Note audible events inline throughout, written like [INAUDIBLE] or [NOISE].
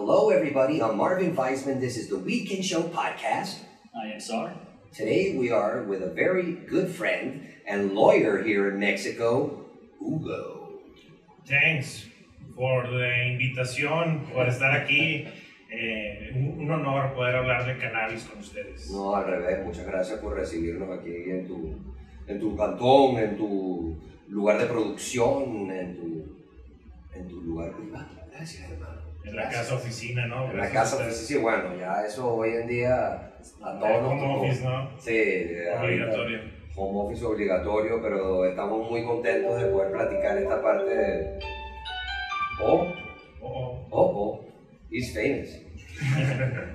Hello, everybody. I'm Marvin Weisman. This is the Weekend Show podcast. I am sorry. Today we are with a very good friend and lawyer here in Mexico, Hugo. Thanks for the invitación, por estar aquí. [LAUGHS] Eh, un, un honor poder hablar de cannabis con ustedes. No, al revés, muchas gracias por recibirnos aquí en tu, en tu cantón, en tu lugar de producción, en tu, en tu lugar privado. Gracias, hermano. En la casa oficina, ¿no? En la casa, a ustedes. sí, bueno, ya eso hoy en día a todos nos Home office, ¿no? Sí, Obligatorio. home office obligatorio, pero estamos muy contentos de poder platicar esta parte de... Oh, Oh, oh, oh, he's famous.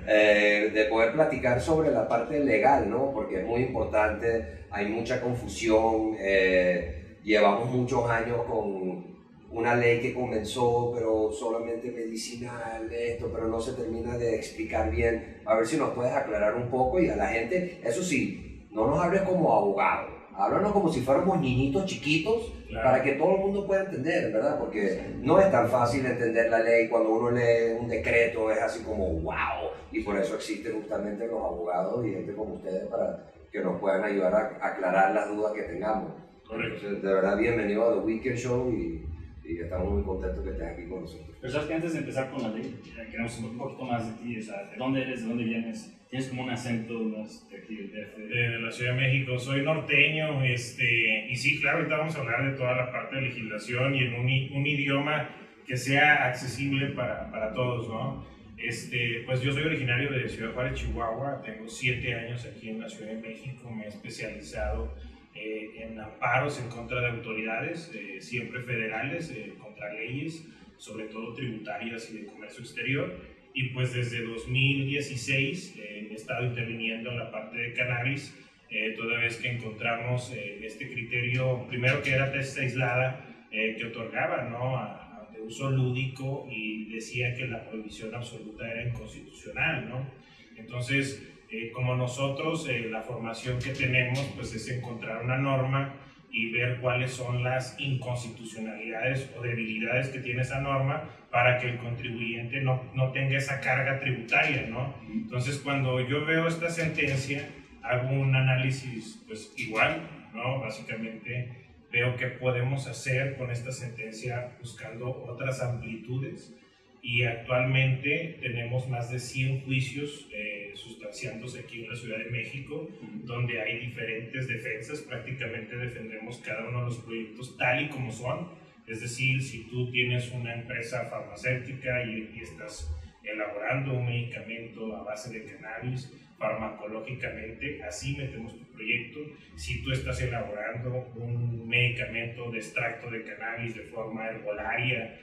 Eh, de poder platicar sobre la parte legal, ¿no? Porque es muy importante, hay mucha confusión, eh, llevamos muchos años con una ley que comenzó, pero solamente medicinal, esto, pero no se termina de explicar bien. A ver si nos puedes aclarar un poco y a la gente, eso sí, no nos hables como abogado, háblanos como si fuéramos niñitos chiquitos Claro. para que todo el mundo pueda entender, ¿verdad? Porque no es tan fácil entender la ley cuando uno lee un decreto, es así como wow, y por eso existen justamente los abogados y gente como ustedes para que nos puedan ayudar a aclarar las dudas que tengamos. correcto. Entonces, de verdad, bienvenido a The Weekend Show y, y estamos muy contentos que estés aquí con nosotros. Pero sabes que antes de empezar con la ley, queremos un poquito más de ti, o sea, ¿de dónde eres? ¿De dónde vienes? Tienes como un acento más de aquí, del DF. de la Ciudad de México. Soy norteño, este, y sí, claro, ahorita vamos a hablar de toda la parte de legislación y en un, un idioma que sea accesible para, para todos, ¿no? Este, pues yo soy originario de Ciudad Juárez, Chihuahua, tengo siete años aquí en la Ciudad de México, me he especializado eh, en amparos en contra de autoridades, eh, siempre federales, eh, contra leyes, sobre todo tributarias y de comercio exterior. Y pues desde 2016 eh, he estado interviniendo en la parte de cannabis, eh, toda vez que encontramos eh, este criterio, primero que era tesis aislada, que otorgaba ¿no? a, a- de uso lúdico y decía que la prohibición absoluta era inconstitucional. ¿no? Entonces, eh, como nosotros, eh, la formación que tenemos pues es encontrar una norma y ver cuáles son las inconstitucionalidades o debilidades que tiene esa norma para que el contribuyente no, no tenga esa carga tributaria, ¿no? Entonces, cuando yo veo esta sentencia, hago un análisis, pues igual, ¿no? Básicamente veo qué podemos hacer con esta sentencia buscando otras amplitudes y actualmente tenemos más de 100 juicios eh, sustanciándose aquí en la Ciudad de México, donde hay diferentes defensas, prácticamente defendemos cada uno de los proyectos tal y como son, es decir, si tú tienes una empresa farmacéutica y, y estás elaborando un medicamento a base de cannabis, farmacológicamente, así metemos tu proyecto. Si tú estás elaborando un medicamento de extracto de cannabis de forma herbolaria,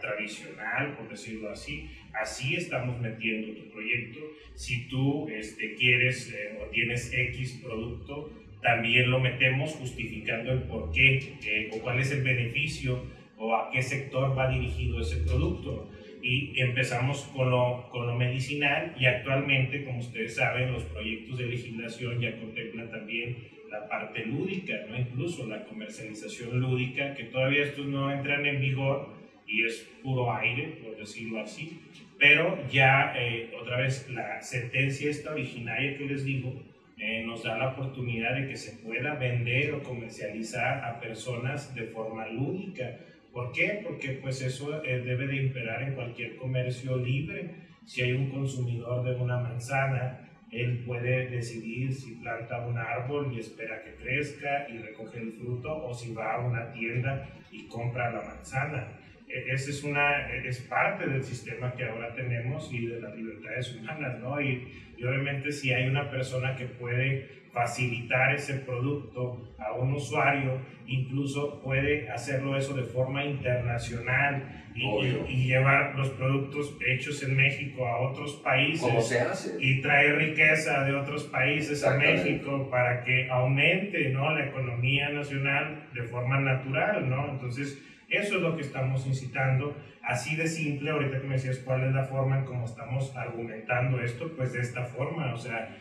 tradicional, por decirlo así, así estamos metiendo tu proyecto. Si tú este, quieres eh, o tienes X producto, también lo metemos justificando el por qué eh, o cuál es el beneficio o a qué sector va dirigido ese producto y empezamos con lo, con lo medicinal y actualmente, como ustedes saben, los proyectos de legislación ya contemplan también la parte lúdica, ¿no? incluso la comercialización lúdica, que todavía estos no entran en vigor y es puro aire, por decirlo así, pero ya eh, otra vez la sentencia esta originaria que les digo eh, nos da la oportunidad de que se pueda vender o comercializar a personas de forma lúdica. ¿Por qué? Porque pues eso eh, debe de imperar en cualquier comercio libre. Si hay un consumidor de una manzana, él puede decidir si planta un árbol y espera que crezca y recoge el fruto o si va a una tienda y compra la manzana. E- Esa es, una, es parte del sistema que ahora tenemos y de las libertades humanas, ¿no? Y, y obviamente si hay una persona que puede facilitar ese producto a un usuario, incluso puede hacerlo eso de forma internacional y, Obvio. y- y llevar los productos hechos en México a otros países ¿Cómo se hace? y traer riqueza de otros países a. México para que aumente ¿no? la economía nacional de forma natural, ¿no? Entonces, eso es lo que estamos incitando. Así de simple, ahorita que me decías cuál es la forma en cómo estamos argumentando esto, pues de esta forma, o sea,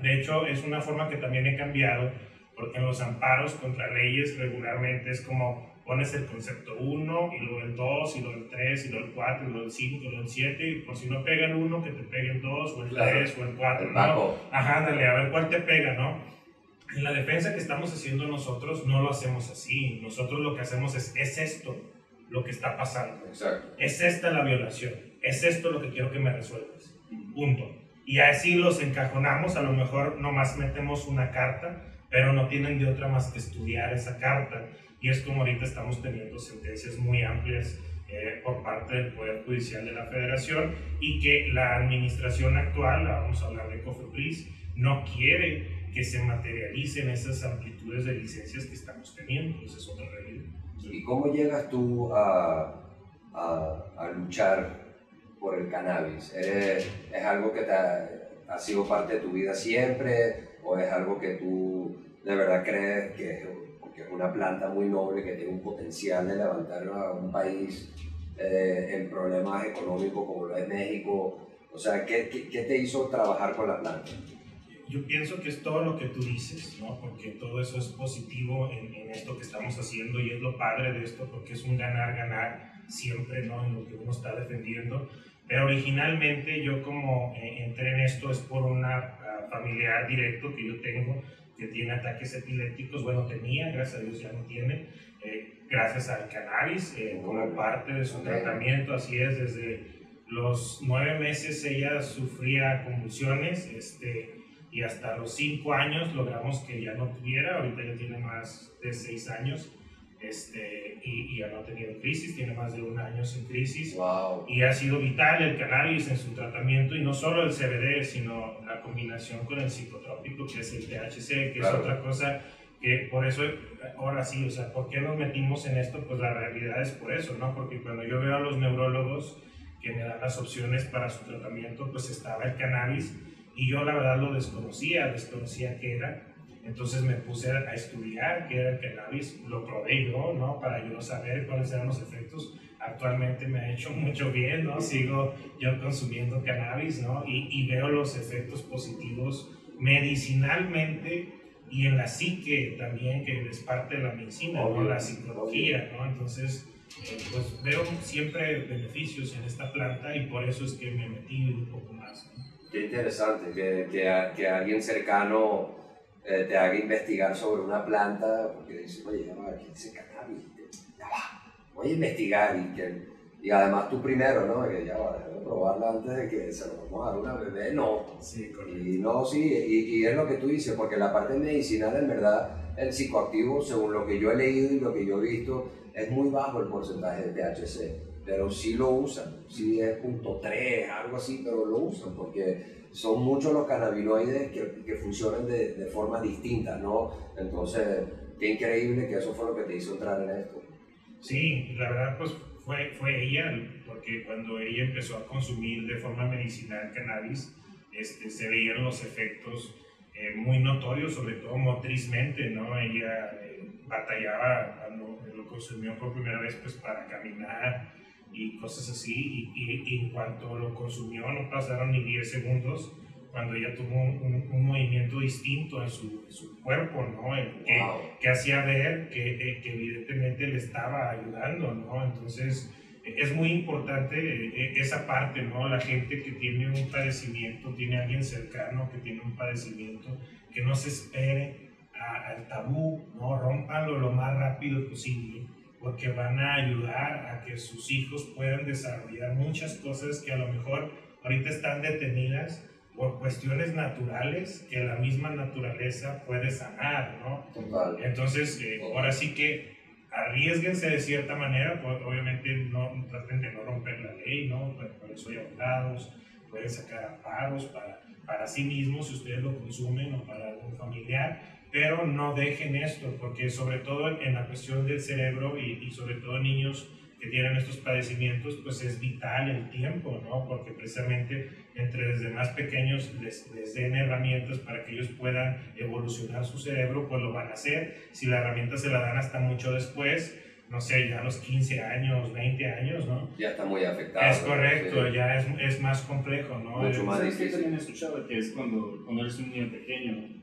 de hecho es una forma que también he cambiado, porque en los amparos contra leyes regularmente es como, pones el concepto 1 y luego el 2 y luego el 3 y luego el 4 y luego el 5 y luego el 7 y por si no pega el 1 que te pegue el 2 o el 3 o el 4, ¿no? Ajá, dale, a ver cuál te pega, ¿no? En la defensa que estamos haciendo nosotros no lo hacemos así. Nosotros lo que hacemos es, es esto lo que está pasando. Exacto. Es esta la violación. Es esto lo que quiero que me resuelvas. Punto. Y así los encajonamos, a lo mejor nomás metemos una carta, pero no tienen de otra más que estudiar esa carta. Y es como ahorita estamos teniendo sentencias muy amplias eh, por parte del Poder Judicial de la Federación y que la administración actual, vamos a hablar de COFEPRIS, no quiere que se materialicen esas amplitudes de licencias que estamos teniendo. Esa es otra realidad. ¿Y cómo llegas tú a, a, a luchar por el cannabis? ¿Es, ¿Es, algo que te ha, ha, sido parte de tu vida siempre o es algo que tú de verdad crees que es, que es una planta muy noble, que tiene un potencial de levantar a un país eh, en problemas económicos como lo es México? O sea, ¿qué, qué, qué te hizo trabajar con la planta? Yo pienso que es todo lo que tú dices, ¿no? Porque todo eso es positivo en, en, esto que estamos haciendo y es lo padre de esto porque es un ganar-ganar siempre, ¿no? En lo que uno está defendiendo. Pero originalmente yo como eh, entré en esto es por una uh, familiar directo que yo tengo que tiene ataques epilépticos, bueno, tenía, gracias a Dios ya no tiene, eh, gracias al cannabis eh, como parte de su tratamiento, así es, desde los nueve meses ella sufría convulsiones, este, y hasta los 5 años logramos que ya no tuviera, ahorita ya tiene más de 6 años este, y, y, ya no ha tenido crisis, tiene más de un año sin crisis wow. y ha sido vital el cannabis en su tratamiento y no solo el CBD, sino la combinación con el psicotrópico que es el THC, que claro. es otra cosa que por eso, ahora sí, o sea, ¿por qué nos metimos en esto? Pues la realidad es por eso, ¿no? Porque cuando yo veo a los neurólogos que me dan las opciones para su tratamiento, pues estaba el cannabis y yo la verdad lo desconocía, desconocía qué era. Entonces me puse a estudiar qué era el cannabis, lo probé yo, ¿no? Para yo saber cuáles eran los efectos. Actualmente me ha hecho [LAUGHS] mucho bien, ¿no? Sigo yo consumiendo cannabis, ¿no? Y, y veo los efectos positivos medicinalmente y en la psique también, que es parte de la medicina, ¿no? La psicología, ¿no? Entonces, eh, pues veo siempre beneficios en esta planta y por eso es que me metí un poco más. Qué interesante que, que, que alguien cercano eh, te haga investigar sobre una planta, porque dice, oye, ya va, aquí dice cannabis, ya va, voy a investigar y, que, y además tú primero, ¿no? Que ya va, déjame probarla antes de que se lo vamos a dar a una bebé, no. Sí, correcto. Y no, sí, y, y es lo que tú dices, porque la parte medicinal en verdad, el psicoactivo, según lo que yo he leído y lo que yo he visto, es muy bajo el porcentaje de THC pero sí lo usan, sí es punto 3, algo así, pero lo usan porque son muchos los cannabinoides que, que funcionan de, de, forma distinta, ¿no? Entonces, qué increíble que eso fue lo que te hizo entrar en esto. Sí, la verdad pues fue, fue ella, porque cuando ella empezó a consumir de forma medicinal cannabis, este, se veían los efectos eh, muy notorios, sobre todo motrizmente, ¿no? Ella eh, batallaba cuando lo consumió por primera vez pues para caminar, y cosas así. Y, y, y, en cuanto lo consumió, no pasaron ni 10 segundos cuando ella tuvo un, un, movimiento distinto en su, en su cuerpo, ¿no? Que, wow. que, hacía ver que, eh, que, evidentemente le estaba ayudando, ¿no? Entonces, es muy importante eh, esa parte, ¿no? La gente que tiene un padecimiento, tiene a alguien cercano que tiene un padecimiento, que no se espere al tabú, ¿no? Rompanlo lo más rápido posible porque van a ayudar a que sus hijos puedan desarrollar muchas cosas que a lo mejor ahorita están detenidas por cuestiones naturales que la misma naturaleza puede sanar, ¿no? Total. Entonces, eh, ahora sí que arriesguense de cierta manera, pues, obviamente no traten de no romper la ley, ¿no? Por eso hay abogados, pueden sacar amparos para, para sí mismos si ustedes lo consumen o para algún familiar, pero no dejen esto, porque sobre todo en la cuestión del cerebro y, y, sobre todo niños que tienen estos padecimientos, pues es vital el tiempo, ¿no? Porque precisamente entre desde más pequeños les, les den herramientas para que ellos puedan evolucionar su cerebro, pues lo van a hacer. Si la herramienta se la dan hasta mucho después, no sé, ya a los 15 años, 20 años, ¿no? Ya está muy afectado. Es correcto, ¿no? ya es, es, más complejo, ¿no? Mucho más difícil. que también he escuchado que es cuando, cuando eres un niño pequeño,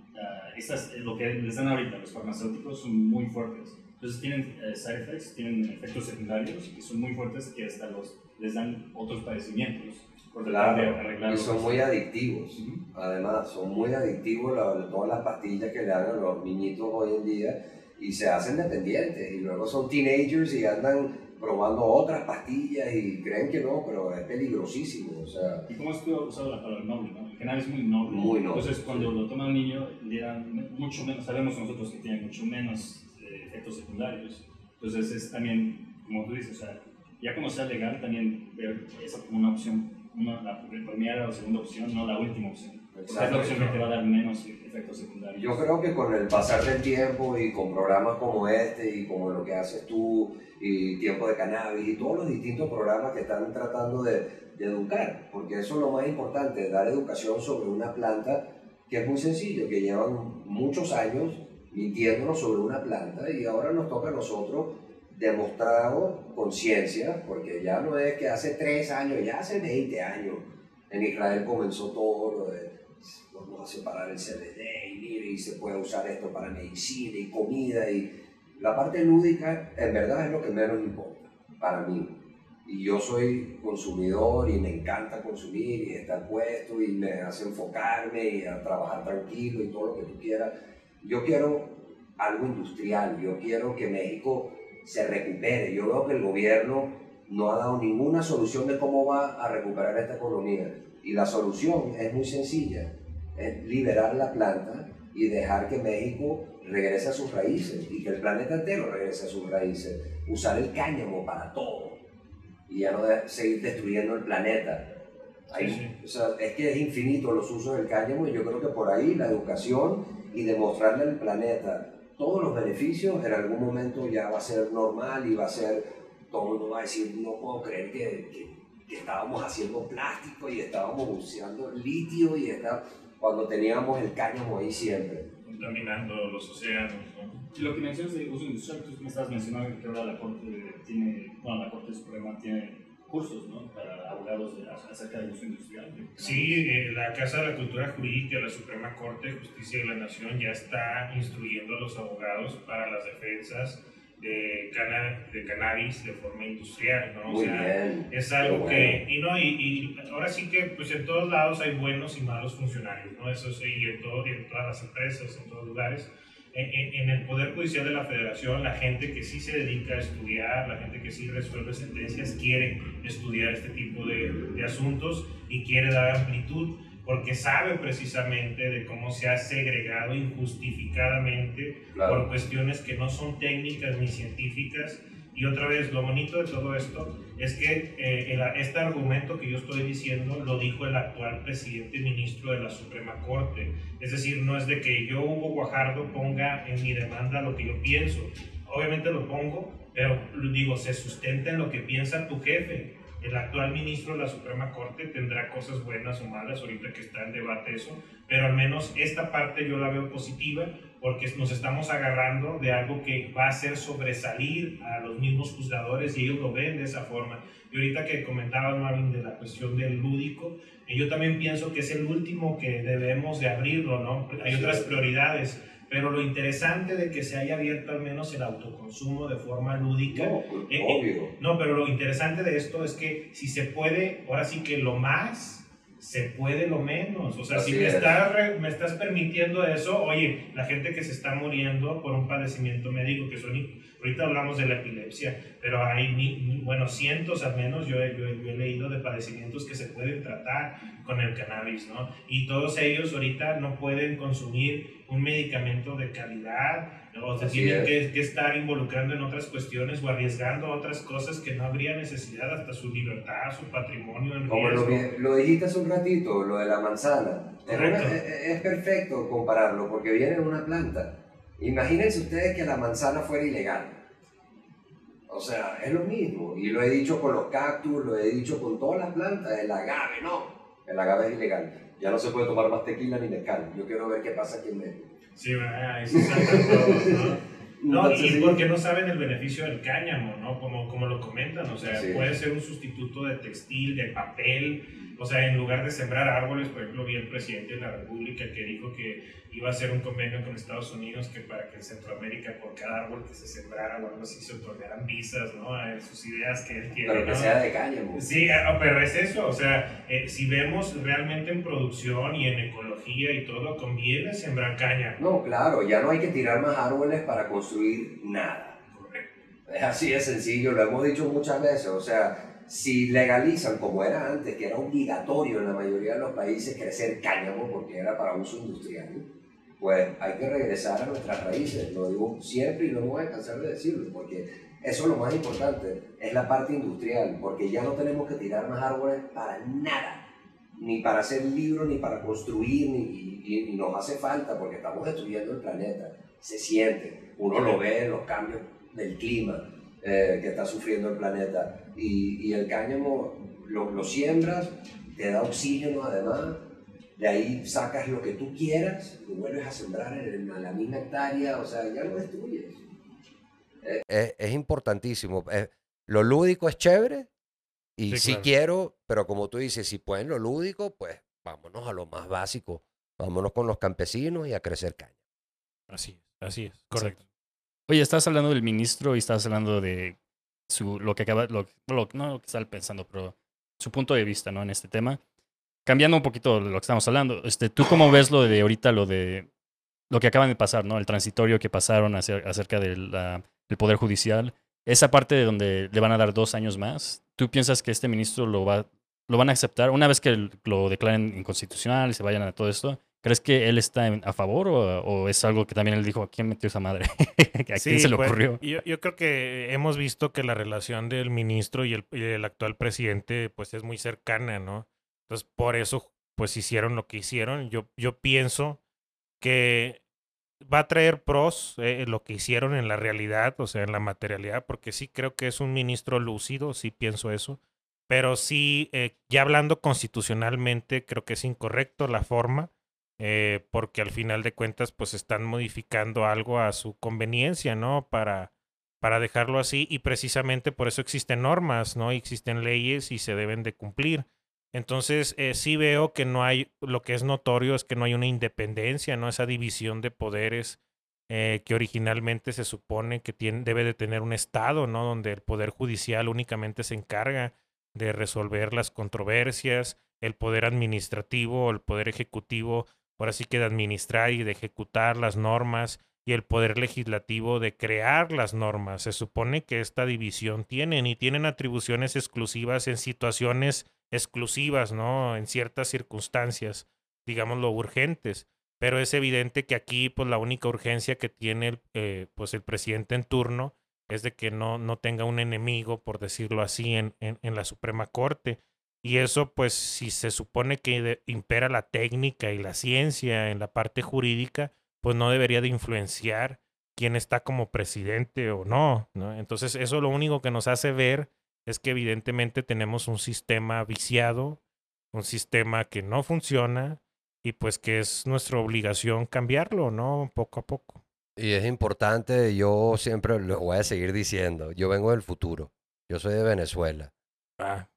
uh, estas, lo que les dan ahorita los farmacéuticos son muy fuertes. Entonces tienen eh, side effects, tienen efectos secundarios que son muy fuertes que hasta los, les dan otros padecimientos. Por Claro, y son muy adictivos. Además, son muy adictivos la- todas las pastillas que le dan a los niñitos hoy en día y se hacen dependientes y luego son teenagers y andan probando otras pastillas y creen que no, pero es peligrosísimo. O sea, Y como has usado la palabra noble, ¿no? Cannabis es muy noble. Muy noble, Entonces, cuando sí. lo toma un niño, le dan mucho menos, sabemos nosotros que tiene mucho menos eh, efectos secundarios. Entonces, es también, como tú dices, o sea, ya como sea legal, también ver eso como una opción, una, la primera o segunda opción, no la última opción. Porque es que te va a dar menos efectos secundarios. yo creo que con el pasar del tiempo y con programas como este y como lo que haces tú y Tiempo de Cannabis y todos los distintos programas que están tratando de, de educar, porque eso es lo más importante, dar educación sobre una planta que es muy sencillo, que llevan muchos años mintiéndonos sobre una planta y ahora nos toca a nosotros demostrado con ciencia, porque ya no es que hace tres años, ya hace 20 años en Israel comenzó todo lo de vamos a separar el CBD y mire, y se puede usar esto para medicina y comida y la parte lúdica en verdad es lo que menos importa para mí. Y yo soy consumidor y me encanta consumir y estar puesto y me hace enfocarme y a trabajar tranquilo y todo lo que tú quieras. Yo quiero algo industrial, yo quiero que México se recupere. Yo veo que el gobierno no ha dado ninguna solución de cómo va a recuperar esta economía. Y la solución es muy sencilla, es liberar la planta y dejar que México regrese a sus raíces y que el planeta entero regrese a sus raíces. Usar el cáñamo para todo y ya no de- seguir destruyendo el planeta. Ahí- Sí, sí. o sea, es que es infinito los usos del cáñamo y yo creo que por ahí la educación y demostrarle al planeta todos los beneficios en algún momento ya va a ser normal y va a ser, todo el mundo va a decir, no puedo creer que, que- que estábamos haciendo plástico y estábamos usando litio y está, cuando teníamos el cáñamo ahí siempre. contaminando los océanos. ¿no? Y Lo que mencionas de uso industrial, tú me estabas mencionando que ahora la Corte tiene, bueno, la Corte Suprema tiene cursos, ¿no? Para abogados de- acerca del uso industrial. Sí, eh, la Casa de la Cultura Jurídica la Suprema Corte de Justicia de la Nación ya está instruyendo a los abogados para las defensas de, cana- de cannabis de forma industrial, ¿no? O Muy sea, bien. Es algo Qué que, y no, y, y ahora sí que pues en todos lados hay buenos y malos funcionarios, ¿no? Eso sí, y en, todo, en todas las empresas, en todos lugares. En, en- en el Poder Judicial de la Federación, la gente que sí se dedica a estudiar, la gente que sí resuelve sentencias, quiere estudiar este tipo de, de asuntos y quiere dar amplitud porque sabe precisamente de cómo se ha segregado injustificadamente por Claro. cuestiones que no son técnicas ni científicas. Y otra vez, lo bonito de todo esto es que eh, el- este argumento que yo estoy diciendo lo dijo el actual presidente ministro de la Suprema Corte. Es decir, no es de que yo, Hugo Guajardo, ponga en mi demanda lo que yo pienso. Obviamente lo pongo, pero digo, se sustenta en lo que piensa tu jefe. El actual ministro de la Suprema Corte tendrá cosas buenas o malas, ahorita que está en debate eso, pero al menos esta parte yo la veo positiva porque nos estamos agarrando de algo que va a hacer sobresalir a los mismos juzgadores y ellos lo ven de esa forma. Y ahorita que comentabas, Marvin, de la cuestión del lúdico, eh, yo también pienso que es el último que debemos de abrirlo, ¿no? Hay otras prioridades, pero lo interesante de que se haya abierto al menos el autoconsumo de forma lúdica, No, pues, Eh, eh, obvio. no, pero lo interesante de esto es que si se puede, ahora sí que lo más, se puede lo menos. O sea, si Así me es. estás, me estás permitiendo eso, oye, la gente que se está muriendo por un padecimiento médico, que son, ahorita hablamos de la epilepsia, pero hay, bueno, cientos al menos, yo, yo, yo he leído de padecimientos que se pueden tratar con el cannabis, ¿no? Y todos ellos ahorita no pueden consumir un medicamento de calidad, o se Así tienen es. que, que estar involucrando en otras cuestiones o arriesgando otras cosas que no habría necesidad, hasta su libertad, su patrimonio en Como lo, dijiste hace un ratito, lo de la manzana. Es, Correcto. es- es perfecto compararlo porque viene de una planta. Imagínense ustedes que la manzana fuera ilegal. O sea, es lo mismo. Y lo he dicho con los cactus, lo he dicho con todas las plantas. El agave, no. El agave es ilegal. Ya no se puede tomar más tequila ni mezcal. Yo quiero ver qué pasa aquí en México. Sí, saltan todos, ¿no? [LAUGHS] No, Entonces, y porque no saben el beneficio del cáñamo, ¿no? Como, como lo comentan, o sea, Sí. puede ser un sustituto de textil, de papel, o sea, en lugar de sembrar árboles, por ejemplo, vi el presidente de la República que dijo que iba a hacer un convenio con Estados Unidos que para que en Centroamérica por cada árbol que se sembrara o algo así se otorgaran visas, ¿no? A sus ideas que él tiene. Pero que sea de cáñamo. Sí, ah, pero es eso, o sea, eh, si vemos realmente en producción y en ecología y todo, conviene sembrar caña. No, claro, ya no hay que tirar más árboles para construir nada. Es así de sencillo, lo hemos dicho muchas veces, o sea, si legalizan como era antes, que era obligatorio en la mayoría de los países crecer cáñamo porque era para uso industrial, pues hay que regresar a nuestras raíces, lo digo siempre y no me voy a cansar de decirlo, porque eso es lo más importante, es la parte industrial, porque ya no tenemos que tirar más árboles para nada, ni para hacer libros, ni para construir, ni, y, nos hace falta porque estamos destruyendo el planeta, se siente, uno lo ve en los cambios del clima eh, que está sufriendo el planeta, y, y el cáñamo lo, lo siembras, te da oxígeno además, de ahí sacas lo que tú quieras, lo vuelves a sembrar en la misma hectárea, o sea, ya lo destruyes. Es, importantísimo. lo lúdico es chévere y sí, quiero, pero como tú dices, si pueden lo lúdico, pues vámonos a lo más básico. Vámonos con los campesinos y a crecer caña. Así es, así es, correcto. Oye, estás hablando del ministro y estás hablando de su, lo que acaba, lo, no lo que está pensando, pero su punto de vista, ¿no? En este tema cambiando un poquito de lo que estamos hablando, este, ¿tú cómo ves lo de ahorita, lo de lo que acaban de pasar, ¿no? El transitorio que pasaron acerca del Poder Judicial, esa parte de donde le van a dar dos años más, ¿tú piensas que este ministro lo, va, lo van a aceptar una vez que lo declaren inconstitucional y se vayan a todo esto? ¿Crees que él está a favor o, es algo que también él dijo, ¿a quién metió esa madre? [LAUGHS] ¿A quién se le pues, ocurrió? yo, yo, creo que hemos visto que la relación del ministro y el, y el actual presidente pues es muy cercana, ¿no? Entonces, por eso, pues hicieron lo que hicieron. Yo, yo pienso que va a traer pros eh, lo que hicieron en la realidad, o sea, en la materialidad, porque sí creo que es un ministro lúcido, sí pienso eso. Pero sí, eh, ya hablando constitucionalmente, creo que es incorrecto la forma, eh, porque al final de cuentas, pues están modificando algo a su conveniencia, ¿no? Para, para dejarlo así, y precisamente por eso existen normas, ¿no? existen leyes y se deben de cumplir. Entonces, eh, sí veo que no hay, lo que es notorio es que no hay una independencia, ¿no? Esa división de poderes eh, que originalmente se supone que tiene, debe de tener un Estado, ¿no? Donde el Poder Judicial únicamente se encarga de resolver las controversias, el Poder Administrativo o el Poder Ejecutivo, por así que de administrar y de ejecutar las normas, y el Poder Legislativo de crear las normas. Se supone que esta división tienen y tienen atribuciones exclusivas en situaciones exclusivas, ¿no? En ciertas circunstancias, digámoslo, urgentes. Pero es evidente que aquí, pues, la única urgencia que tiene eh, pues, el presidente en turno es de que no, no tenga un enemigo, por decirlo así, en, en, la Suprema Corte. Y eso, pues, si se supone que impera la técnica y la ciencia en la parte jurídica, pues no debería de influenciar quién está como presidente o no, ¿no? Entonces, eso lo único que nos hace ver es que evidentemente tenemos un sistema viciado, un sistema que no funciona y pues que es nuestra obligación cambiarlo, ¿no? Poco a poco. Y es importante, yo siempre lo voy a seguir diciendo, yo vengo del futuro, yo soy de Venezuela. Ah.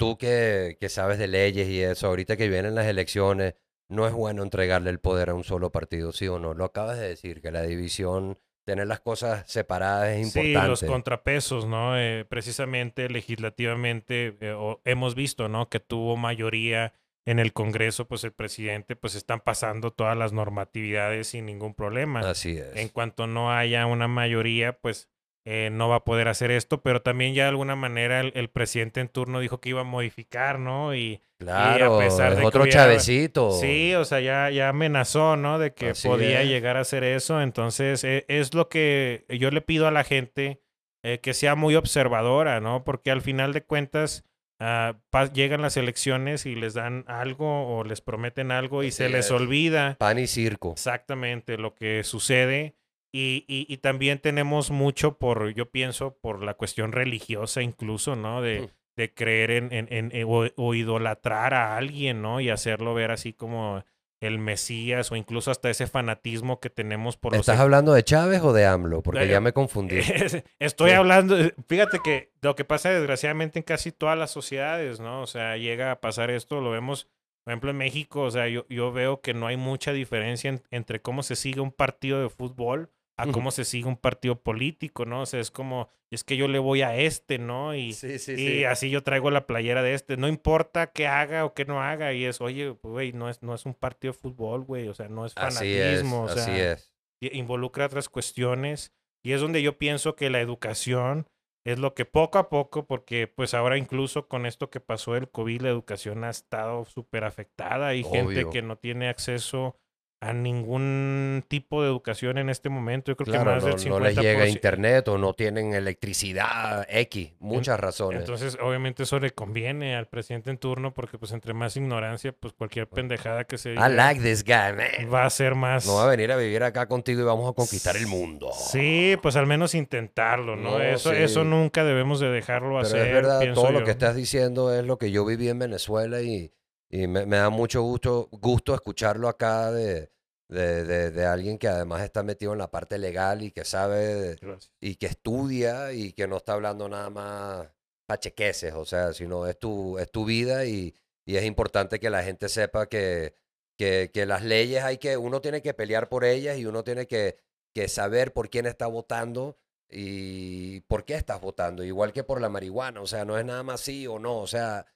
Tú que, que sabes de leyes y eso, ahorita que vienen las elecciones, no es bueno entregarle el poder a un solo partido, ¿sí o no? Lo acabas de decir, que la división tener las cosas separadas es importante. Sí, los contrapesos, ¿no? Eh, precisamente legislativamente eh, hemos visto, ¿no? Que tuvo mayoría en el Congreso, pues el presidente, pues están pasando todas las normatividades sin ningún problema. Así es. En cuanto no haya una mayoría, pues eh, no va a poder hacer esto, pero también ya de alguna manera el, presidente en turno dijo que iba a modificar, ¿no? Y, claro, a pesar de otro chavecito. Sí, o sea, ya, ya amenazó, ¿no? De que podía llegar a hacer eso. Entonces, e, es lo que yo le pido a la gente eh, que sea muy observadora, ¿no? Porque al final de cuentas ah, llegan las elecciones y les dan algo o les prometen algo y se les olvida. Pan y circo. Exactamente lo que sucede. Y, y, también tenemos mucho por, yo pienso, por la cuestión religiosa incluso, ¿no? De, de creer en, en, en, o, idolatrar a alguien, ¿no? Y hacerlo ver así como el Mesías o incluso hasta ese fanatismo que tenemos por los ¿Estás hablando de Chávez o de AMLO? Porque ya me confundí. [LAUGHS] Estoy Sí. hablando, fíjate que lo que pasa desgraciadamente en casi todas las sociedades, ¿no? O sea, llega a pasar esto, lo vemos, por ejemplo, en México, o sea, yo, yo veo que no hay mucha diferencia en- entre cómo se sigue un partido de fútbol a cómo se sigue un partido político, ¿no? O sea, es como, es que yo le voy a este, ¿no? Y, Sí, sí, y así yo traigo la playera de este. No importa qué haga o qué no haga. Y es, oye, güey, no es, no es un partido de fútbol, güey. O sea, no es Así es, fanatismo. o sea, así es. i- involucra otras cuestiones y es donde yo pienso que la educación es lo que poco a poco, porque pues ahora incluso con esto que pasó del COVID, la educación ha estado súper afectada. Hay gente Obvio. que no tiene acceso a ningún tipo de educación en este momento. Yo creo Claro, que más no, del 50%. no les llega internet o no tienen electricidad X, muchas razones. Entonces, obviamente eso le conviene al presidente en turno porque pues entre más ignorancia, pues cualquier pendejada que se I diga like this guy, man. va a ser más... No va a venir a vivir acá contigo y vamos a conquistar el mundo. Sí, pues al menos intentarlo, ¿no? No, eso, sí. eso nunca debemos de dejarlo Pero hacer. es verdad, todo lo que estás diciendo es lo que yo viví en Venezuela y, y me, me da mucho gusto, gusto escucharlo acá de, de, de- de alguien que además está metido en la parte legal y que sabe Gracias. y que estudia y que no está hablando nada más pachequeses, o sea, sino es tu, es tu vida y, y es importante que la gente sepa que, que, que las leyes hay que, uno tiene que pelear por ellas y uno tiene que, que saber por quién está votando y por qué estás votando, igual que por la marihuana, o sea, no es nada más sí o no, o sea,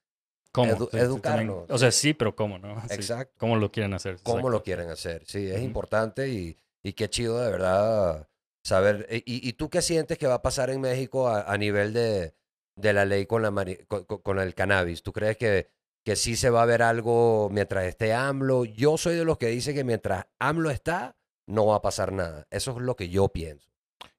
¿Cómo? Edu-. O sea, sí, pero ¿cómo, no? Sí, Exacto. ¿Cómo lo quieren hacer? cómo Exacto. lo quieren hacer. Sí, es Ujú. importante y, y qué chido de verdad saber. eh, ¿Y, y tú qué sientes que va a pasar en México a, a nivel de, de la ley con, la con- con el cannabis? ¿Tú crees que, que sí se va a ver algo mientras esté AMLO? Yo soy de los que dice que mientras AMLO está, no va a pasar nada. Eso es lo que yo pienso.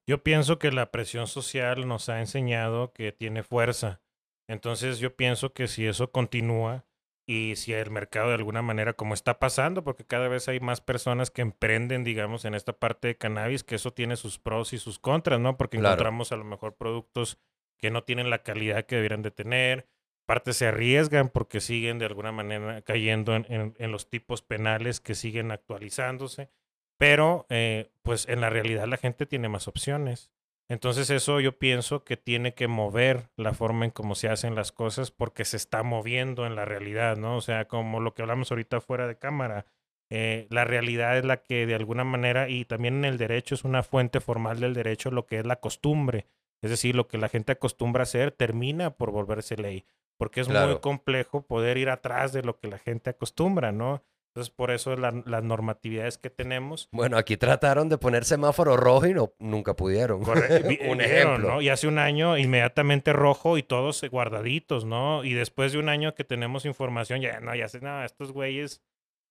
Yo pienso que la presión social nos ha enseñado que tiene fuerza. Entonces yo pienso que si eso continúa y si el mercado de alguna manera, como está pasando, porque cada vez hay más personas que emprenden, digamos, en esta parte de cannabis, que eso tiene sus pros y sus contras, ¿no? Porque Claro. encontramos a lo mejor productos que no tienen la calidad que deberían de tener. Parte se arriesgan porque siguen de alguna manera cayendo en, en- en los tipos penales que siguen actualizándose. Pero, eh, pues en la realidad la gente tiene más opciones. Entonces eso yo pienso que tiene que mover la forma en cómo se hacen las cosas porque se está moviendo en la realidad, ¿no? O sea, como lo que hablamos ahorita fuera de cámara. eh, la realidad es la que de alguna manera, y también en el derecho es una fuente formal del derecho, lo que es la costumbre. Es decir, lo que la gente acostumbra a hacer termina por volverse ley. Porque es muy complejo poder ir atrás de lo que la gente acostumbra, ¿no? Entonces, por eso la- las normatividades que tenemos Bueno, aquí trataron de poner semáforo rojo y no, nunca pudieron. Corre- vi- [LAUGHS] Un ejemplo. ¿no? Y hace un año inmediatamente rojo y todos eh, guardaditos, ¿no? Y después de un año que tenemos información, ya no, ya sé, no, estos güeyes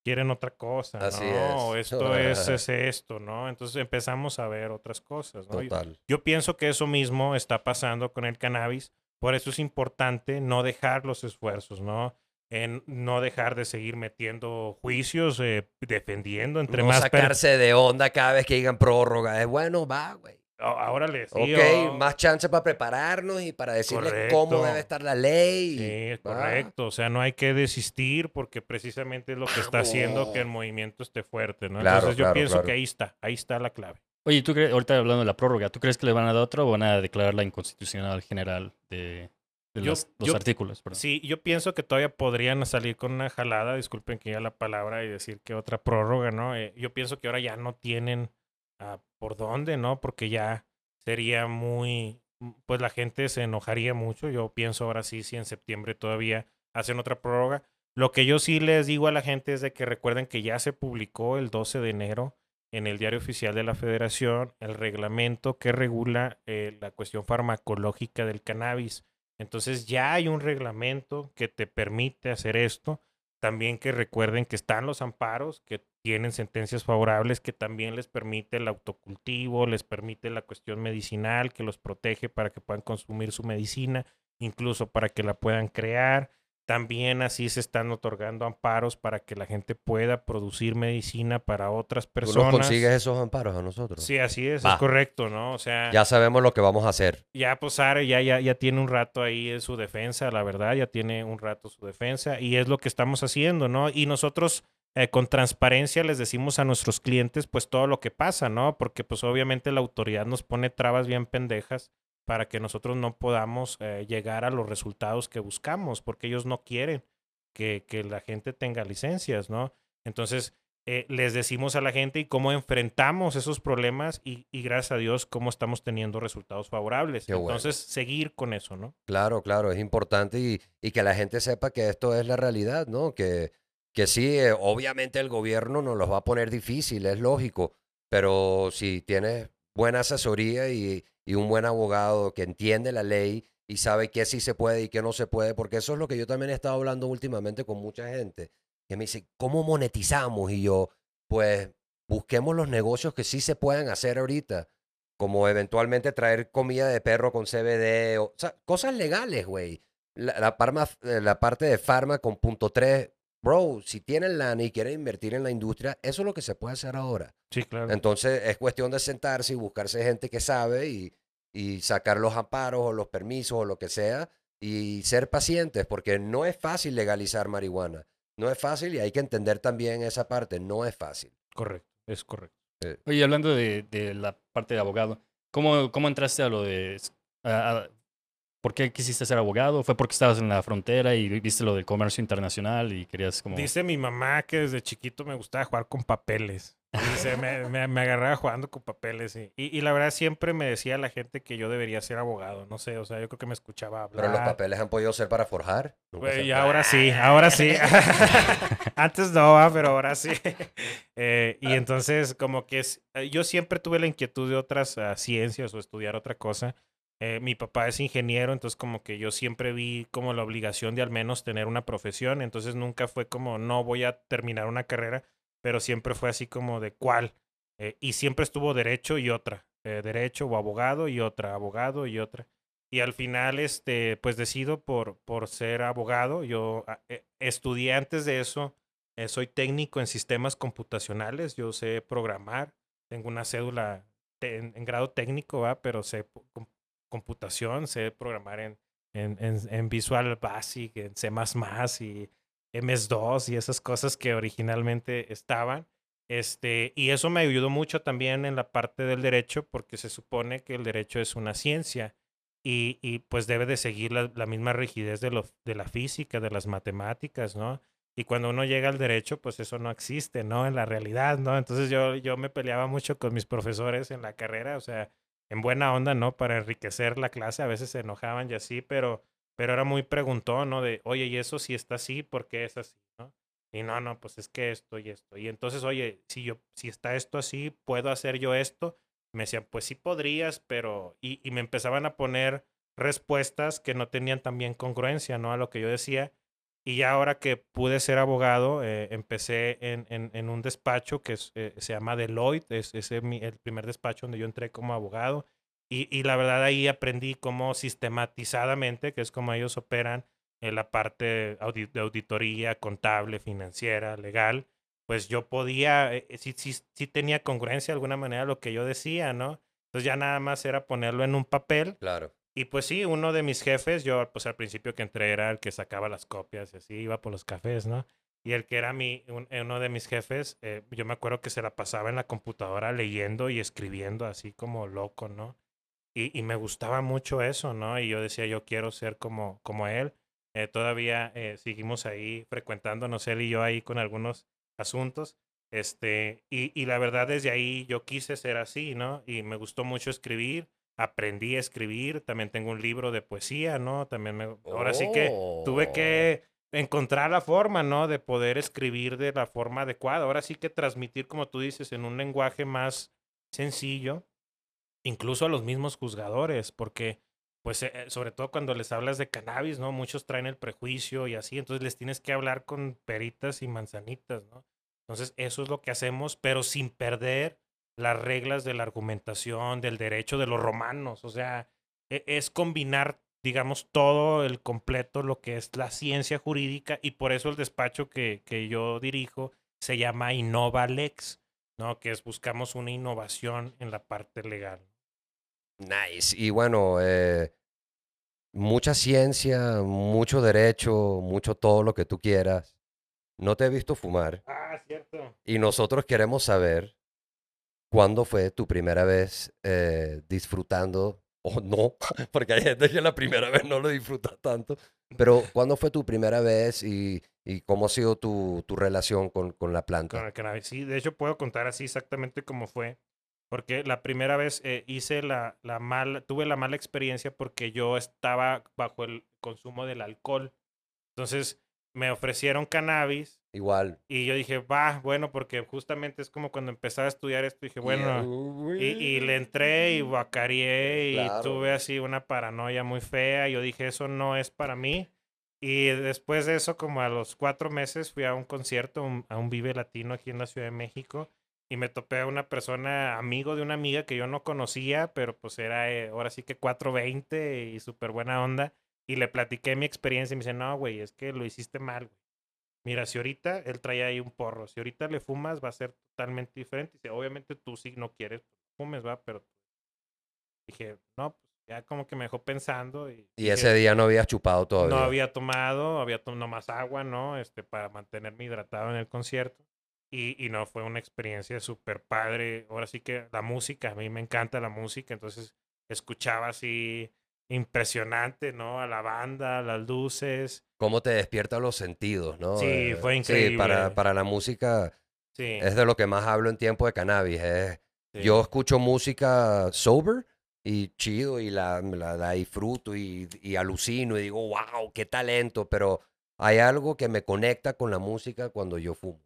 quieren otra cosa, Así ¿no? es. Esto [LAUGHS] es, es esto, ¿no? Entonces empezamos a ver otras cosas, ¿no? Total. Yo pienso que eso mismo está pasando con el cannabis, por eso es importante no dejar los esfuerzos, ¿no? En no dejar de seguir metiendo juicios, eh, defendiendo entre no más sacarse de onda cada vez que digan prórroga. Es bueno, va, güey. Ah, Ahora les Ok, más chance para prepararnos y para decirles cómo debe estar la ley. Sí, es Va. correcto. O sea, no hay que desistir porque precisamente es lo que está haciendo que el movimiento esté fuerte, ¿no? Claro, Entonces yo claro, pienso claro. que ahí está, ahí está la clave. Oye, ¿tú crees, ahorita hablando de la prórroga, ¿tú crees que le van a dar otra o van a declarar la inconstitucional general de, de Yo- las- los yo- artículos? perdón? Sí, yo pienso que todavía podrían salir con una jalada, disculpen que ya la palabra y decir que otra prórroga, ¿no? Eh, yo pienso que ahora ya no tienen ah, por dónde, ¿no? Porque ya sería muy, pues la gente se enojaría mucho. Yo pienso ahora sí, si en septiembre todavía hacen otra prórroga. Lo que yo sí les digo a la gente es de que recuerden que ya se publicó el 12 de enero en el diario oficial de la federación el reglamento que regula eh, la cuestión farmacológica del cannabis. Entonces ya hay un reglamento que te permite hacer esto. También que recuerden que están los amparos, que tienen sentencias favorables, que también les permite el autocultivo, les permite la cuestión medicinal, que los protege para que puedan consumir su medicina, incluso para que la puedan crear. También así se están otorgando amparos para que la gente pueda producir medicina para otras Tú personas. nos consigues esos amparos a nosotros. Sí, así es, Va. es correcto, ¿no? O sea, Ya sabemos lo que vamos a hacer. ya pues Are ya, ya, ya tiene un rato ahí en su defensa, la verdad, ya tiene un rato su defensa y es lo que estamos haciendo, ¿no? Y nosotros eh, con transparencia les decimos a nuestros clientes pues todo lo que pasa, ¿no? Porque pues obviamente la autoridad nos pone trabas bien pendejas para que nosotros no podamos eh, llegar a los resultados que buscamos, porque ellos no quieren que, que la gente tenga licencias, ¿no? Entonces, eh, les decimos a la gente y cómo enfrentamos esos problemas y, y gracias a Dios cómo estamos teniendo resultados favorables. Qué bueno. Entonces, seguir con eso, ¿no? Claro, claro, es importante y, y que la gente sepa que esto es la realidad, ¿no? Que, que sí, eh, obviamente el gobierno nos los va a poner difícil, es lógico, pero si tienes buena asesoría y, y un buen abogado que entiende la ley y sabe qué sí se puede y qué no se puede, porque eso es lo que yo también he estado hablando últimamente con mucha gente, que me dice, ¿cómo monetizamos? Y yo, pues busquemos los negocios que sí se puedan hacer ahorita, como eventualmente traer comida de perro con CBD, o, sea, cosas legales, güey. La, eh, parte de farma con punto 3, bro, si tienen lana y quieren invertir en la industria, eso es lo que se puede hacer ahora. Sí, claro. Entonces es cuestión de sentarse y buscarse gente que sabe y, y sacar los amparos o los permisos o lo que sea y ser pacientes, porque no es fácil legalizar marihuana. No es fácil y hay que entender también esa parte, no es fácil. Correcto, es correcto. Oye, hablando de, de la parte de abogado, ¿cómo, cómo entraste a lo de... a- a- ¿Por qué quisiste ser abogado? ¿Fue porque estabas en la frontera y viste lo del comercio internacional y querías como... Dice mi mamá que desde chiquito me gustaba jugar con papeles. Dice, me, me, me agarraba jugando con papeles. Y, y, y la verdad siempre me decía la gente que yo debería ser abogado. No sé, o sea, yo creo que me escuchaba hablar. Pero los papeles han podido ser para forjar. Se- y ahora sí, ahora sí. [LAUGHS] Antes no, ah, pero ahora sí. [LAUGHS] Eh, y entonces, como que es, eh, yo siempre tuve la inquietud de otras ah, ciencias o estudiar otra cosa. Eh, mi papá es ingeniero, entonces como que yo siempre vi como la obligación de al menos tener una profesión. Entonces nunca fue como, no voy a terminar una carrera, pero siempre fue así como de cuál. Eh, y siempre estuvo derecho y otra. eh, derecho o abogado y otra, abogado y otra. Y al final, este, pues decido por, por ser abogado. Yo ah, estudié antes de eso, soy técnico en sistemas computacionales, yo sé programar, tengo una cédula en, en grado técnico, ¿va? pero sé computación, sé programar en, en, en, en Visual Basic, en C++ y MS2 y esas cosas que originalmente estaban. Este, y eso me ayudó mucho también en la parte del derecho, porque se supone que el derecho es una ciencia y, y pues debe de seguir la, la misma rigidez de, lo, de la física, de las matemáticas, ¿no? Y cuando uno llega al derecho, pues eso no existe, ¿no? En la realidad, ¿no? Entonces yo, yo me peleaba mucho con mis profesores en la carrera, o sea, en buena onda, ¿no? Para enriquecer la clase, a veces se enojaban y así, pero, pero era muy preguntón, ¿no? De, oye, ¿y eso si está así? ¿Por qué es así? Y no, no, pues es que esto y esto. Y entonces, oye, si yo, si está esto así, ¿puedo hacer yo esto? Me decían, pues sí podrías, pero... Y, y me empezaban a poner respuestas que no tenían también congruencia, ¿no? A lo que yo decía. Y ya ahora que pude ser abogado, eh, empecé en, en, un despacho que eh, se llama Deloitte, es, es el, primer despacho donde yo entré como abogado. Y, y la verdad ahí aprendí cómo sistematizadamente, que es como ellos operan, en la parte de auditoría, contable, financiera, legal, pues yo podía, eh, eh, sí, sí, sí tenía congruencia de alguna manera lo que yo decía, ¿no? Entonces ya nada más era ponerlo en un papel Claro. Y pues sí, uno de mis jefes, yo pues al principio que entré era el que sacaba las copias y así, iba por los cafés, ¿no? Y el que era mi, un- uno de mis jefes, eh, yo me acuerdo que se la pasaba en la computadora leyendo y escribiendo así como loco, ¿no? Y, y me gustaba mucho eso, ¿no? Y yo decía, yo quiero ser como, como él. Eh, todavía eh, seguimos ahí frecuentándonos él y yo ahí con algunos asuntos. Este, y, y la verdad desde ahí yo quise ser así, ¿no? Y me gustó mucho escribir, aprendí a escribir, también tengo un libro de poesía, ¿no? También me, ahora sí que tuve Oh. que encontrar la forma, ¿no? De poder escribir de la forma adecuada. Ahora sí que transmitir, como tú dices, en un lenguaje más sencillo, incluso a los mismos juzgadores, porque, pues, eh, eh, sobre todo cuando les hablas de cannabis, ¿no? Muchos traen el prejuicio y así, entonces les tienes que hablar con peritas y manzanitas, ¿no? Entonces, eso es lo que hacemos, pero sin perder las reglas de la argumentación, del derecho de los romanos. O sea, e- es combinar, digamos, todo el completo, lo que es la ciencia jurídica, y por eso el despacho que, que yo dirijo se llama Innova Lex, ¿no? Que es buscamos una innovación en la parte legal. Nice. Y bueno, eh, mucha ciencia, mucho derecho, mucho todo lo que tú quieras. no te he visto fumar Ah, cierto. y nosotros queremos saber cuándo fue tu primera vez eh, disfrutando o no, [LAUGHS] porque hay gente que la primera vez no lo disfruta tanto, pero cuándo fue tu primera vez y, y cómo ha sido tu, tu relación con, con la Con planta. el cannabis. Sí, de hecho puedo contar así exactamente cómo fue. Porque la primera vez eh, hice la, la mala, tuve la mala experiencia porque yo estaba bajo el consumo del alcohol. Entonces me ofrecieron cannabis Igual. y yo dije, va, bueno, porque justamente es como cuando empezaba a estudiar esto, dije, bueno, y, y le entré y guacareé y Claro. tuve así una paranoia muy fea. Yo dije, eso no es para mí. Y después de eso, como a los cuatro meses, fui a un concierto, un- a un Vive Latino aquí en la Ciudad de México. Y me topé a una persona, amigo de una amiga que yo no conocía, pero pues era eh, ahora sí que 420 y súper buena onda. Y le platiqué mi experiencia y me dice, no, güey, es que lo hiciste mal, güey. Mira, si ahorita él traía ahí un porro, si ahorita le fumas va a ser totalmente diferente. Dice, obviamente tú sí no quieres, fumes, va, pero dije, no, pues ya como que me dejó pensando. Y, Y dije, ese día no habías chupado todavía. no había tomado, había tomado más agua, ¿no? Este, para mantenerme hidratado en el concierto. Y, y no, fue una experiencia súper padre. Ahora sí que la música, a mí me encanta la música, entonces escuchaba así impresionante, ¿no? A la banda, las luces. Cómo te despierta los sentidos, ¿no? Sí, fue Sí, increíble. para, para la música Sí. es de lo que más hablo en tiempo de cannabis. es- sí. Yo escucho música sober y chido y la, la, la disfruto y, y alucino y digo, wow, qué talento, pero hay algo que me conecta con la música cuando yo fumo.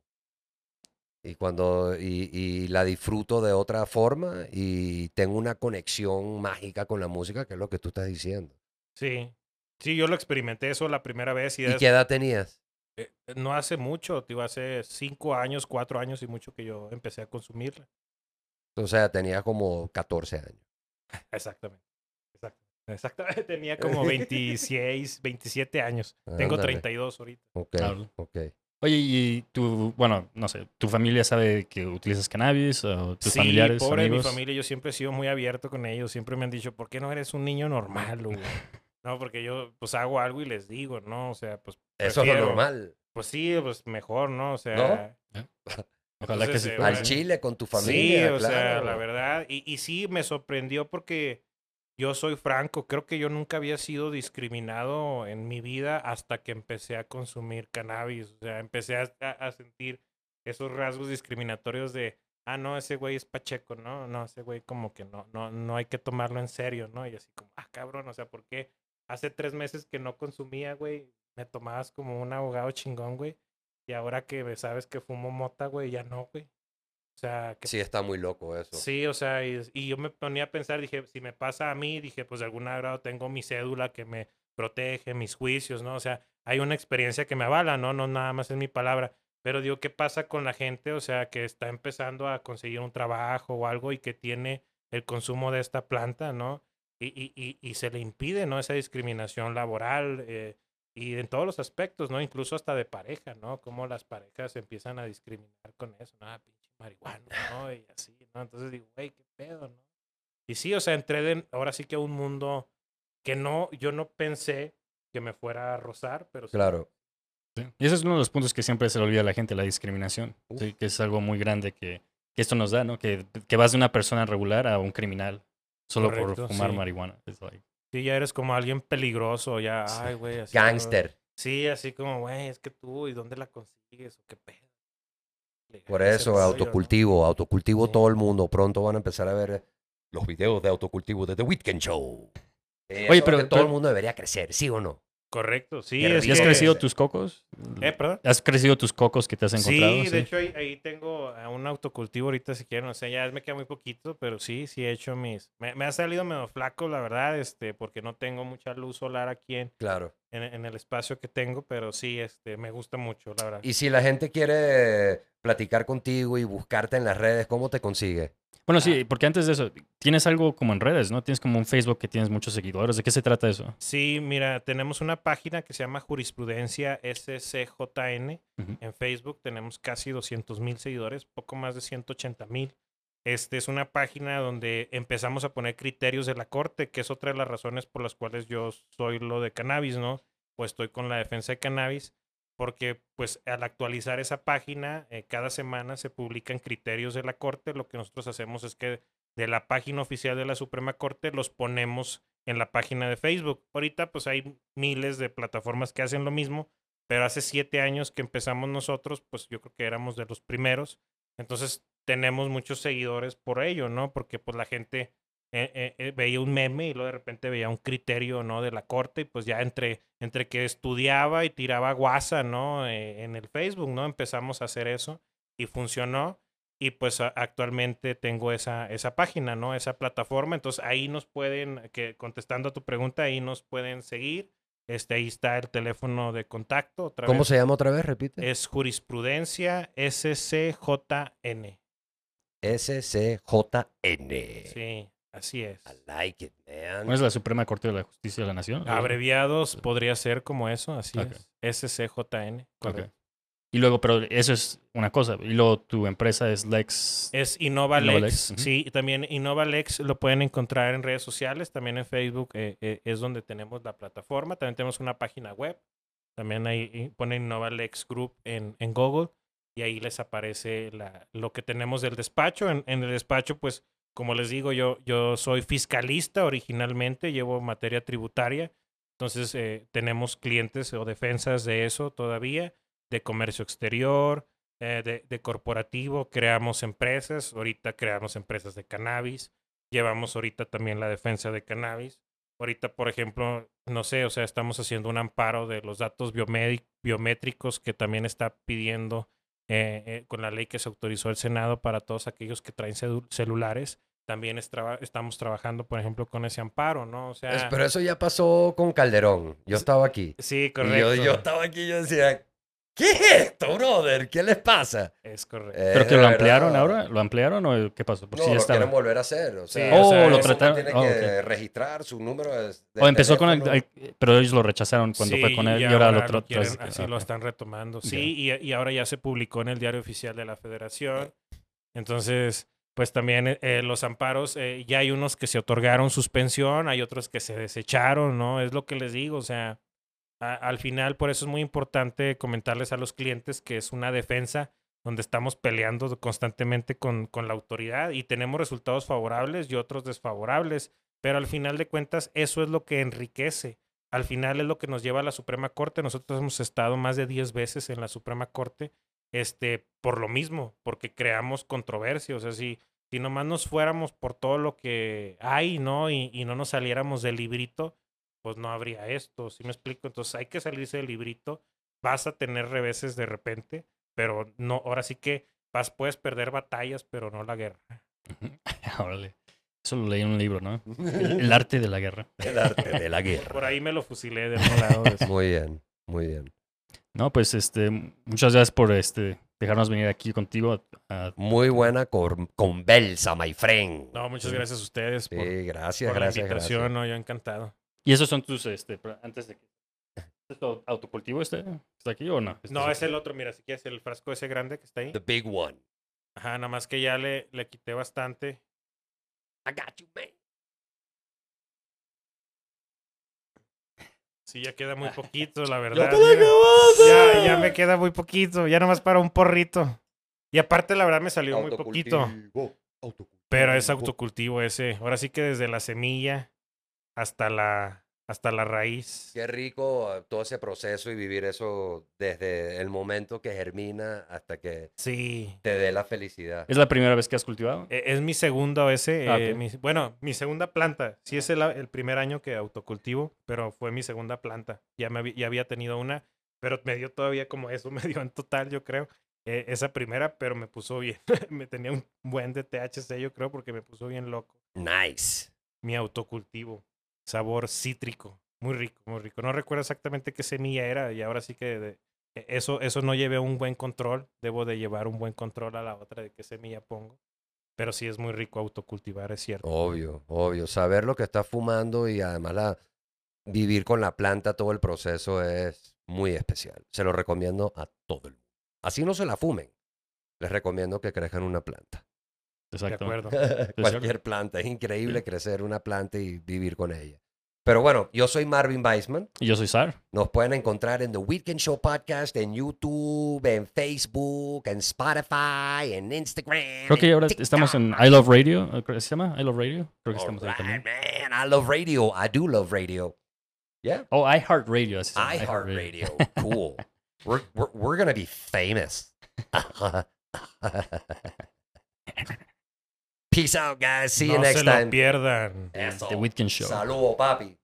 Y cuando y, y la disfruto de otra forma y tengo una conexión mágica con la música, que es lo que tú estás diciendo. Sí. Sí, yo lo experimenté eso la primera vez y, ¿Y qué edad tenías? eh, no hace mucho, digo, hace cinco años, cuatro años y mucho que yo empecé a consumirla. O sea, tenías como 14 años. [LAUGHS] Exactamente. Exact- Exactamente. Tenía como [LAUGHS] 26, 27 años. Tengo Ándale. 32 ahorita. Ok, Claro. ok. Oye, y tu, bueno, no sé, ¿tu familia sabe que utilizas cannabis? ¿O tus sí, familiares, pobre amigos? mi familia, yo siempre he sido muy abierto con ellos. Siempre me han dicho, ¿por qué no eres un niño normal, güey? [LAUGHS] No, porque yo pues hago algo y les digo, ¿no? O sea, pues Eso es lo normal. Pues sí, pues mejor, ¿no? O sea, [LAUGHS] Ojalá que sí eh, Al. Chile con tu sí, familia. o sea, la verdad. Y, y sí, me sorprendió porque yo soy franco. Creo que yo nunca había sido discriminado en mi vida hasta que empecé a consumir cannabis. O sea, empecé a, a- sentir esos rasgos discriminatorios de, ah, no, ese güey es pacheco, ¿no? No, ese güey como que no, no, no hay que tomarlo en serio, ¿no? Y así como, ah, cabrón, o sea, ¿por qué hace tres meses que no consumía, güey? Me tomabas como un abogado chingón, güey. Y ahora que sabes que fumo mota, güey, ya no, güey. O sea, que Sí, está muy loco eso. Sí, o sea, y, y yo me ponía a pensar, dije, si me pasa a mí, dije, pues de algún grado tengo mi cédula que me protege, mis juicios, ¿no? O sea, hay una experiencia que me avala, ¿no? No nada más es mi palabra. Pero digo, ¿qué pasa con la gente, o sea, que está empezando a conseguir un trabajo o algo y que tiene el consumo de esta planta, ¿no? Y, y, y, y se le impide, ¿no? Esa discriminación laboral eh, y en todos los aspectos, ¿no? Incluso hasta de pareja, ¿no? Cómo las parejas empiezan a discriminar con eso, ¿no? Marihuana, ¿no? Y así, ¿no? Entonces digo, güey, qué pedo, ¿no? Y sí, o sea, entré de- ahora sí que a un mundo que no, yo no pensé que me fuera a rozar, pero sí. Claro. Sí. Y ese es uno de los puntos que siempre se le olvida a la gente, la discriminación. Uf. Sí, que es algo muy grande que, que esto nos da, ¿no? Que, que vas de una persona regular a un criminal solo Correcto, por fumar sí. marihuana. Like- Sí, ya eres como alguien peligroso, ya, Sí. ay, güey. como- Gangster. Sí, así como, güey, es que tú, ¿y dónde la consigues? ¿O qué pedo? Por eso, autocultivo, autocultivo Sí. todo el mundo. Pronto van a empezar a ver los videos de autocultivo de The Weekend Show. Eh, Oye, pero- todo pero- el mundo debería crecer, ¿sí o no? Correcto, sí. Es ¿Y has crecido tus cocos? Eh, perdón. ¿Has crecido tus cocos que te has encontrado? Sí, de hecho ahí, ahí tengo un autocultivo ahorita si quieren, o sea, ya me queda muy poquito, pero sí, sí he hecho mis... Me, me ha salido medio flaco, la verdad, este, porque no tengo mucha luz solar aquí en, Claro. En, en el espacio que tengo, pero sí, este, me gusta mucho, la verdad. Y si la gente quiere platicar contigo y buscarte en las redes, ¿cómo te consigue? Bueno, sí, porque antes de eso, tienes algo como en redes, ¿no? Tienes como un Facebook que tienes muchos seguidores. ¿De qué se trata eso? Sí, mira, tenemos una página que se llama Jurisprudencia SCJN. Ujú. En Facebook tenemos casi 200 mil seguidores, poco más de 180 mil. Este es una página donde empezamos a poner criterios de la corte, que es otra de las razones por las cuales yo soy lo de cannabis, ¿no? Pues estoy con la defensa de cannabis. porque pues al actualizar esa página, eh, cada semana se publican criterios de la Corte. Lo que nosotros hacemos es que de la página oficial de la Suprema Corte los ponemos en la página de Facebook. Ahorita pues hay miles de plataformas que hacen lo mismo, pero hace siete años que empezamos nosotros, pues yo creo que éramos de los primeros. Entonces tenemos muchos seguidores por ello, ¿no? Porque pues la gente eh, eh, eh, veía un meme y luego de repente veía un criterio, ¿no? De la corte y pues ya entre, entre que estudiaba y tiraba guasa, ¿no? en el Facebook, ¿no? Empezamos a hacer eso y funcionó. Y pues actualmente tengo esa, esa página, ¿no? Esa plataforma. Entonces ahí nos pueden, que contestando a tu pregunta, ahí nos pueden seguir. Este, ahí está el teléfono de contacto. Otra ¿Cómo vez. se llama otra vez? Repite. Es jurisprudencia SCJN. SCJN. Sí, así es. I like it, man. ¿No es la Suprema Corte de la Justicia de la Nación? Abreviados podría ser como eso, así Ok. es. SCJN. correcto. Y luego, pero eso es una cosa. Y luego tu empresa es Lex. Es InnovaLex. InnovaLex, ujú. Sí, y también InnovaLex lo pueden encontrar en redes sociales, también en Facebook eh, eh, es donde tenemos la plataforma. También tenemos una página web. También ahí ponen InnovaLex Group en, en Google y ahí les aparece la, lo que tenemos del despacho. En, en el despacho, pues, como les digo, yo, yo soy fiscalista originalmente, llevo materia tributaria. Entonces, eh, tenemos clientes o defensas de eso todavía, de comercio exterior, eh, de, de corporativo, creamos empresas, ahorita creamos empresas de cannabis, llevamos ahorita también la defensa de cannabis. Ahorita, por ejemplo, no sé, o sea, estamos haciendo un amparo de los datos biométricos que también está pidiendo eh, eh, con la ley que se autorizó el Senado para todos aquellos que traen celu- celulares. También es traba- estamos trabajando, por ejemplo, con ese amparo, ¿no? O sea, pero eso ya pasó con Calderón. Yo estaba aquí. sí, correcto. yo, yo estaba aquí y yo decía, ¿qué es esto, brother? ¿Qué les pasa? Es correcto. ¿Pero Eh, que lo ampliaron verdad. ahora? ¿Lo ampliaron o qué pasó? Porque No, ya lo estaba. quieren volver a hacer. O sea, Sí, o sea, eso lo trataron- Tiene oh, que registrar su número de, de O empezó con el, Pero ellos lo rechazaron cuando fue con él y ahora, lo quieren- tras- así ah, lo están retomando. Sí, y, y ahora ya se publicó en el diario oficial de la federación. Entonces, pues también eh, eh, los amparos, eh, ya hay unos que se otorgaron suspensión, hay otros que se desecharon, ¿no? Es lo que les digo, o sea, al final por eso es muy importante comentarles a los clientes que es una defensa donde estamos peleando constantemente con, con la autoridad y tenemos resultados favorables y otros desfavorables, pero al final de cuentas eso es lo que enriquece. Al final es lo que nos lleva a la Suprema Corte. Nosotros hemos estado más de 10 veces en la Suprema Corte este, por lo mismo, porque creamos controversia. O si, si nomás nos fuéramos por todo lo que hay, ¿no? Y no nos saliéramos del librito, pues no habría esto, ¿sí me explico? Entonces hay que salirse del librito. Vas a tener reveses de repente, pero no, ahora sí que vas, puedes perder batallas, pero no la guerra. [LAUGHS] Órale. Eso lo leí en un libro, ¿no? [LAUGHS] El arte de la guerra. El arte de la guerra. Por ahí me lo fusilé de un lado. de- [LAUGHS] Muy bien, muy bien. No, pues este, muchas gracias por este dejarnos venir aquí contigo. a- Muy buena cor- conversa, my friend. No, muchas gracias a ustedes por, Sí, gracias, por la gracias, invitación, gracias. no, yo encantado. Y esos son tus, este, antes de que. ¿Es autocultivo este? ¿Está aquí o no? Este No, es el otro, mira, si quieres, el frasco ese grande que está ahí. The big one. Ajá, nada más que ya le, le quité bastante. I got you, man. Sí, ya queda muy poquito, la [LAUGHS] Ya verdad. te la acabaste. ya, ya me queda muy poquito, ya nomás para un porrito. Y aparte, la verdad, me salió muy poquito. Autocultivo. Pero es autocultivo ese. Ahora sí que desde la semilla hasta la, hasta la raíz. Qué rico todo ese proceso y vivir eso desde el momento que germina hasta que Sí. te dé la felicidad. ¿Es la primera vez que has cultivado? E- Es mi segundo ese. Ah, eh, mi- bueno, mi segunda planta. Sí, es el, el primer año que autocultivo, pero fue mi segunda planta. Ya, me, ya había tenido una, pero me dio todavía como eso, [LAUGHS] me dio en total, yo creo. eh, esa primera, pero me puso bien. [LAUGHS] me tenía un buen de THC, yo creo, porque me puso bien loco. Nice. Mi autocultivo. Sabor cítrico. Muy rico, muy rico. No recuerdo exactamente qué semilla era y ahora sí que e- eso, eso no llevé un buen control. Debo de llevar un buen control a la otra de qué semilla pongo. Pero sí es muy rico autocultivar, es cierto. Obvio, obvio. Saber lo que estás fumando y además la, vivir con la planta todo el proceso es muy especial. Se lo recomiendo a todo el mundo. Así no se la fumen. Les recomiendo que crezcan una planta. De Exacto. acuerdo. [LAUGHS] Cualquier planta. Es increíble Sí. crecer una planta y vivir con ella. Pero bueno, yo soy Marvin Weisman. Y yo soy Sar. Nos pueden encontrar en The Weekend Show Podcast, en YouTube, en Facebook, en Spotify, en Instagram. Creo que en ahora TikTok. estamos en I Love Radio. ¿Creo que se llama I Love Radio? Creo que estamos ahí también. man. I love radio. I do love radio. Yeah. Oh, iHeart Radio. así se llama, iHeartRadio. cool. [LAUGHS] We're, we're, we're going to be famous. [LAUGHS] Peace out, guys. See you no next se lo time. pierdan. Eso. The Weekend Show. Saludos, papi.